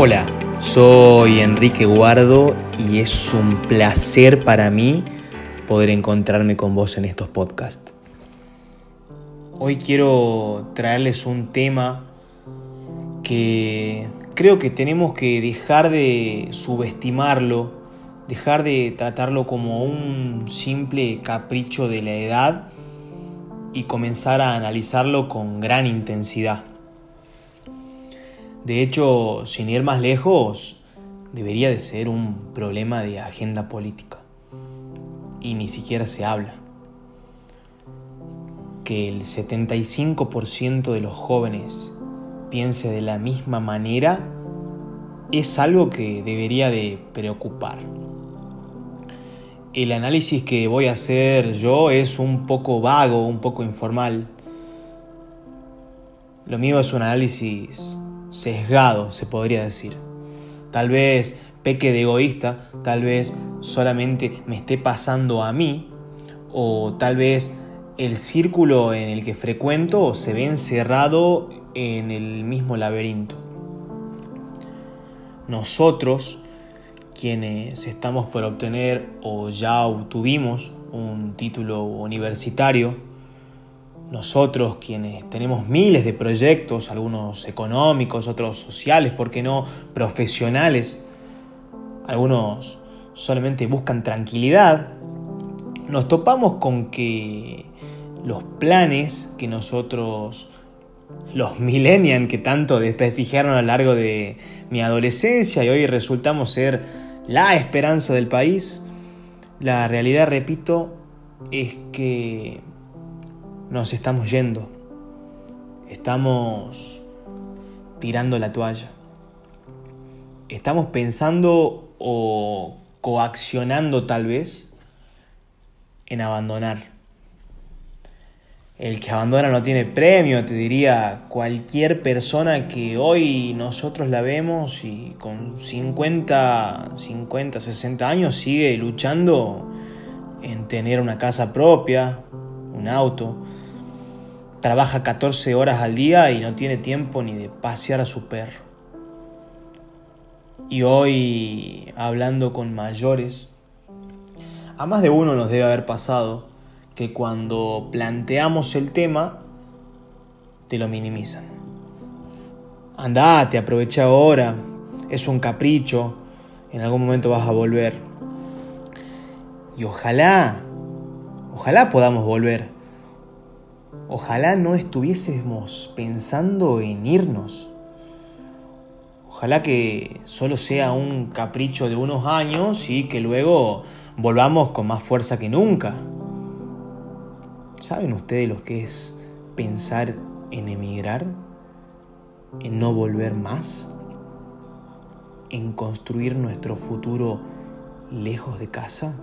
Hola, soy Enrique Guardo y es un placer para mí poder encontrarme con vos en estos podcasts. Hoy quiero traerles un tema que creo que tenemos que dejar de subestimarlo, dejar de tratarlo como un simple capricho de la edad y comenzar a analizarlo con gran intensidad. De hecho, sin ir más lejos, debería de ser un problema de agenda política. Y ni siquiera se habla. Que el 75% de los jóvenes piense de la misma manera es algo que debería de preocupar. El análisis que voy a hacer yo es un poco vago, un poco informal. Lo mío es un análisis sesgado, se podría decir. Tal vez peque de egoísta, tal vez solamente me esté pasando a mí, o tal vez el círculo en el que frecuento se ve encerrado en el mismo laberinto. Nosotros, quienes estamos por obtener o ya obtuvimos un título universitario, nosotros quienes tenemos miles de proyectos, algunos económicos, otros sociales, ¿por qué no? Profesionales, algunos solamente buscan tranquilidad, nos topamos con que los planes que nosotros, los millennials que tanto desprestigiaron a lo largo de mi adolescencia y hoy resultamos ser la esperanza del país, la realidad, repito, es que nos estamos yendo. Estamos tirando la toalla. Estamos pensando o coaccionando tal vez en abandonar. El que abandona no tiene premio, te diría cualquier persona que hoy nosotros la vemos y con 50, 50, 60 años sigue luchando en tener una casa propia, un auto, trabaja 14 horas al día y no tiene tiempo ni de pasear a su perro. Y hoy, hablando con mayores, a más de uno nos debe haber pasado que cuando planteamos el tema, te lo minimizan. Andate, aprovecha ahora, es un capricho, en algún momento vas a volver. Y ojalá, ojalá podamos volver Ojalá no estuviésemos pensando en irnos. Ojalá que solo sea un capricho de unos años y que luego volvamos con más fuerza que nunca. ¿Saben ustedes lo que es pensar en emigrar? ¿En no volver más? ¿En construir nuestro futuro lejos de casa?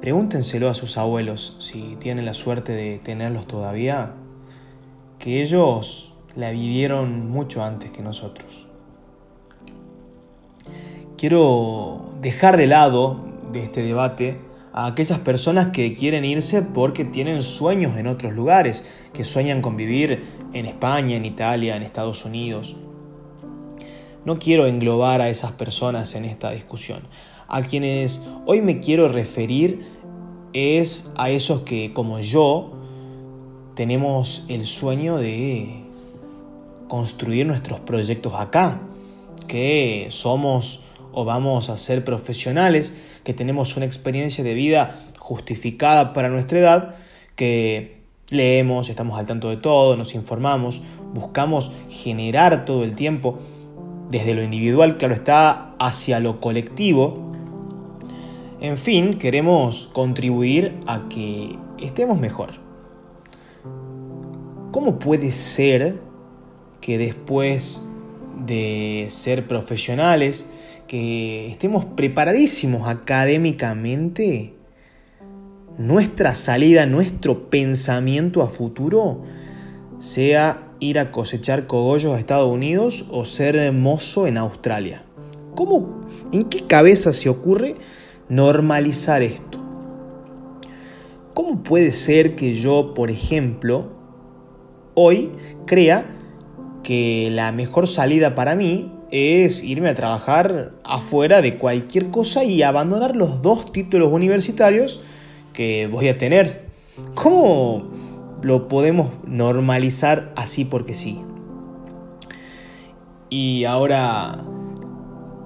Pregúntenselo a sus abuelos, si tienen la suerte de tenerlos todavía, que ellos la vivieron mucho antes que nosotros. Quiero dejar de lado de este debate a aquellas personas que quieren irse porque tienen sueños en otros lugares, que sueñan con vivir en España, en Italia, en Estados Unidos. No quiero englobar a esas personas en esta discusión. A quienes hoy me quiero referir es a esos que, como yo, tenemos el sueño de construir nuestros proyectos acá, que somos o vamos a ser profesionales, que tenemos una experiencia de vida justificada para nuestra edad, que leemos, estamos al tanto de todo, nos informamos, buscamos generar todo el tiempo, desde lo individual, claro está, hacia lo colectivo, en fin, queremos contribuir a que estemos mejor. ¿Cómo puede ser que después de ser profesionales, que estemos preparadísimos académicamente, nuestra salida, nuestro pensamiento a futuro sea ir a cosechar cogollos a Estados Unidos o ser mozo en Australia? ¿Cómo, en qué cabeza se ocurre normalizar esto. ¿Cómo puede ser que yo, por ejemplo, hoy crea que la mejor salida para mí es irme a trabajar afuera de cualquier cosa y abandonar los dos títulos universitarios que voy a tener. ¿Cómo lo podemos normalizar así porque sí? Y ahora,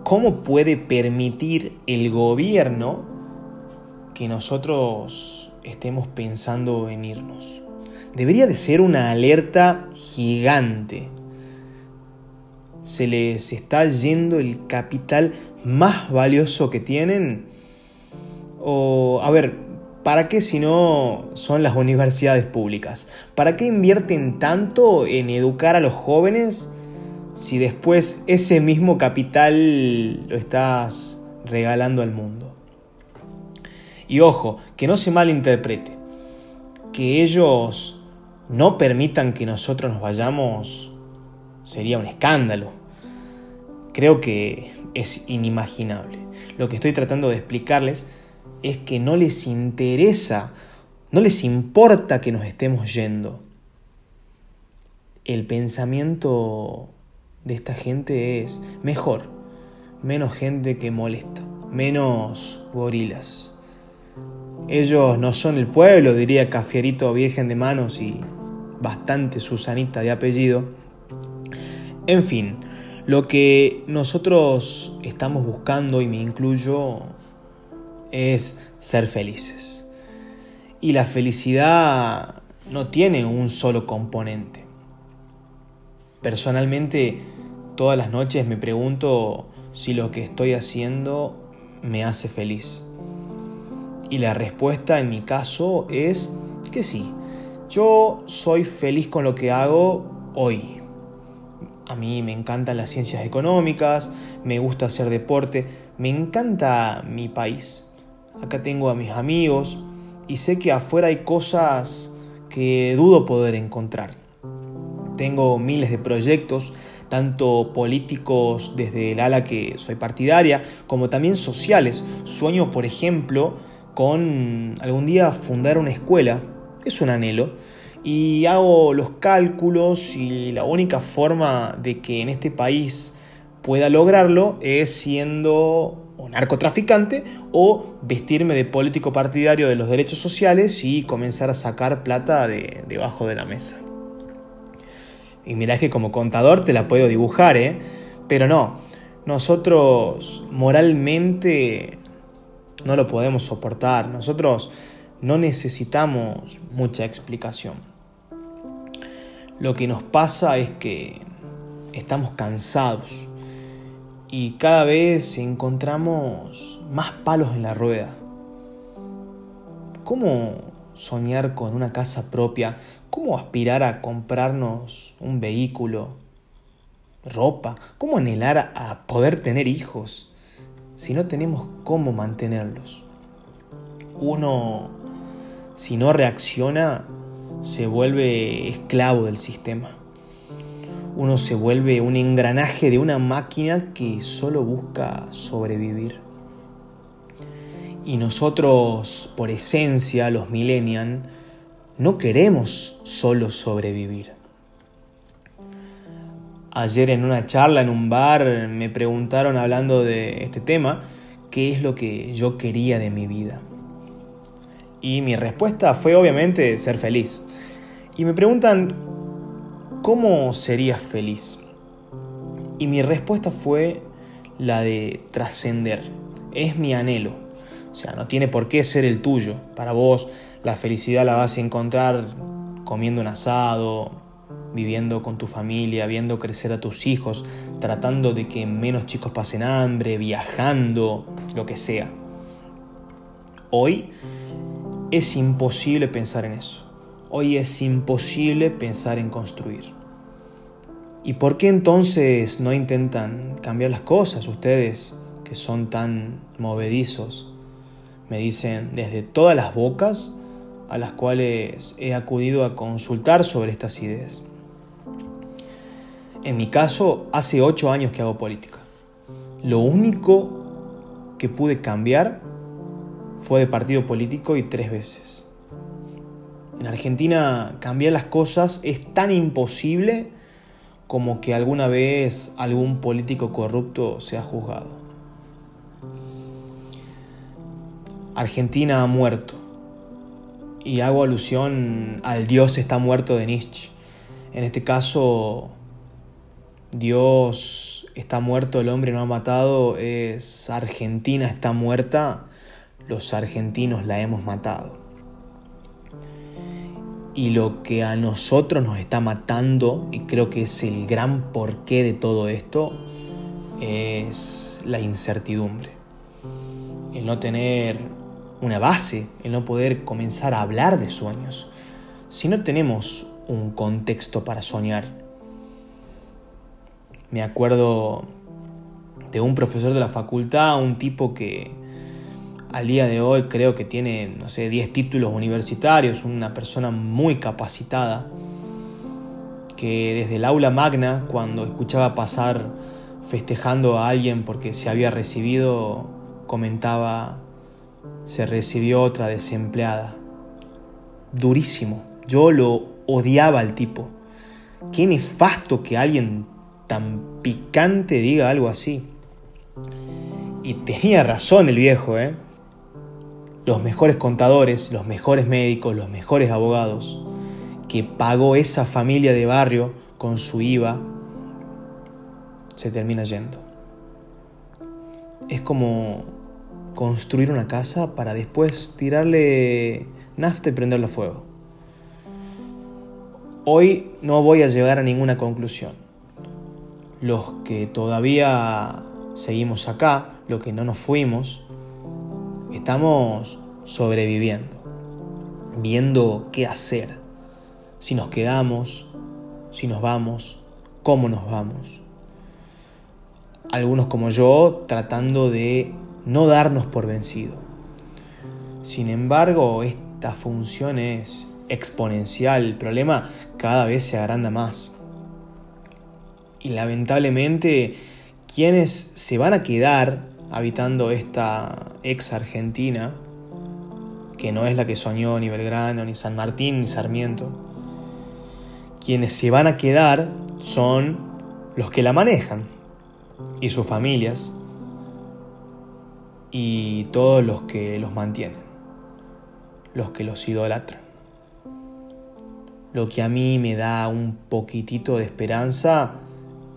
¿cómo puede permitir el gobierno que nosotros estemos pensando en irnos? Debería de ser una alerta gigante se les está yendo el capital más valioso que tienen? O, a ver, ¿para qué si no son las universidades públicas? ¿Para qué invierten tanto en educar a los jóvenes si después ese mismo capital lo estás regalando al mundo? Y ojo, que no se malinterprete, que ellos no permitan que nosotros nos vayamos sería un escándalo. Creo que es inimaginable. Lo que estoy tratando de explicarles es que no les interesa, no les importa que nos estemos yendo. El pensamiento de esta gente es mejor, menos gente que molesta, menos gorilas. Ellos no son el pueblo, diría Cafierito Virgen de Manos y bastante Susanita de apellido en fin, lo que nosotros estamos buscando, y me incluyo, es ser felices. Y la felicidad no tiene un solo componente. Personalmente, todas las noches me pregunto si lo que estoy haciendo me hace feliz. Y la respuesta en mi caso es que sí. Yo soy feliz con lo que hago hoy, a mí me encantan las ciencias económicas, me gusta hacer deporte, me encanta mi país. Acá tengo a mis amigos y sé que afuera hay cosas que dudo poder encontrar. Tengo miles de proyectos, tanto políticos desde el ala que soy partidaria, como también sociales. Sueño, por ejemplo, con algún día fundar una escuela, es un anhelo, y hago los cálculos y la única forma de que en este país pueda lograrlo es siendo un narcotraficante o vestirme de político partidario de los derechos sociales y comenzar a sacar plata de debajo de la mesa. Y mirá que como contador te la puedo dibujar, ¿eh? Pero no, nosotros moralmente no lo podemos soportar, nosotros no necesitamos mucha explicación. Lo que nos pasa es que estamos cansados y cada vez encontramos más palos en la rueda. ¿Cómo soñar con una casa propia? ¿Cómo aspirar a comprarnos un vehículo, ropa? ¿Cómo anhelar a poder tener hijos si no tenemos cómo mantenerlos? Uno, si no reacciona, se vuelve esclavo del sistema. Uno se vuelve un engranaje de una máquina que solo busca sobrevivir. Y nosotros, por esencia, los millennials, no queremos solo sobrevivir. Ayer en una charla en un bar me preguntaron hablando de este tema, qué es lo que yo quería de mi vida. Y mi respuesta fue obviamente ser feliz. Y me preguntan, ¿cómo serías feliz? Y mi respuesta fue la de trascender. Es mi anhelo. O sea, no tiene por qué ser el tuyo. Para vos la felicidad la vas a encontrar comiendo un asado, viviendo con tu familia, viendo crecer a tus hijos, tratando de que menos chicos pasen hambre, viajando, lo que sea. Hoy es imposible pensar en eso. Hoy es imposible pensar en construir. ¿Y por qué entonces no intentan cambiar las cosas ustedes que son tan movedizos? Me dicen desde todas las bocas a las cuales he acudido a consultar sobre estas ideas. En mi caso, hace ocho años que hago política. Lo único que pude cambiar fue de partido político y tres veces. En Argentina cambiar las cosas es tan imposible como que alguna vez algún político corrupto se ha juzgado. Argentina ha muerto. Y hago alusión al Dios está muerto de Nietzsche. En este caso, Dios está muerto, el hombre no ha matado, es Argentina está muerta, los argentinos la hemos matado. Y lo que a nosotros nos está matando, y creo que es el gran porqué de todo esto, es la incertidumbre. El no tener una base, el no poder comenzar a hablar de sueños. Si no tenemos un contexto para soñar. Me acuerdo de un profesor de la facultad, un tipo que al día de hoy creo que tiene, no sé, 10 títulos universitarios, una persona muy capacitada, que desde el aula magna, cuando escuchaba pasar festejando a alguien porque se había recibido, comentaba, se recibió otra desempleada. Durísimo. Yo lo odiaba al tipo. Qué nefasto que alguien tan picante diga algo así. Y tenía razón el viejo, ¿eh? Los mejores contadores, los mejores médicos, los mejores abogados que pagó esa familia de barrio con su IVA, se termina yendo. Es como construir una casa para después tirarle nafta y prenderlo a fuego. Hoy no voy a llegar a ninguna conclusión. Los que todavía seguimos acá, los que no nos fuimos, estamos sobreviviendo, viendo qué hacer, si nos quedamos, si nos vamos, cómo nos vamos. Algunos como yo tratando de no darnos por vencido. Sin embargo, esta función es exponencial, el problema cada vez se agranda más. Y lamentablemente, quienes se van a quedar habitando esta ex Argentina, que no es la que soñó ni Belgrano, ni San Martín, ni Sarmiento, quienes se van a quedar son los que la manejan y sus familias y todos los que los mantienen, los que los idolatran. Lo que a mí me da un poquitito de esperanza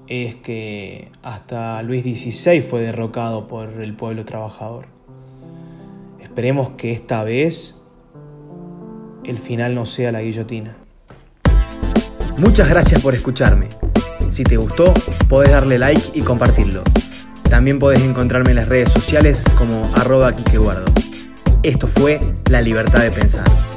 es que hasta Luis XVI fue derrocado por el pueblo trabajador. Esperemos que esta vez el final no sea la guillotina. Muchas gracias por escucharme. Si te gustó, puedes darle like y compartirlo. También puedes encontrarme en las redes sociales como arroba Esto fue La Libertad de Pensar.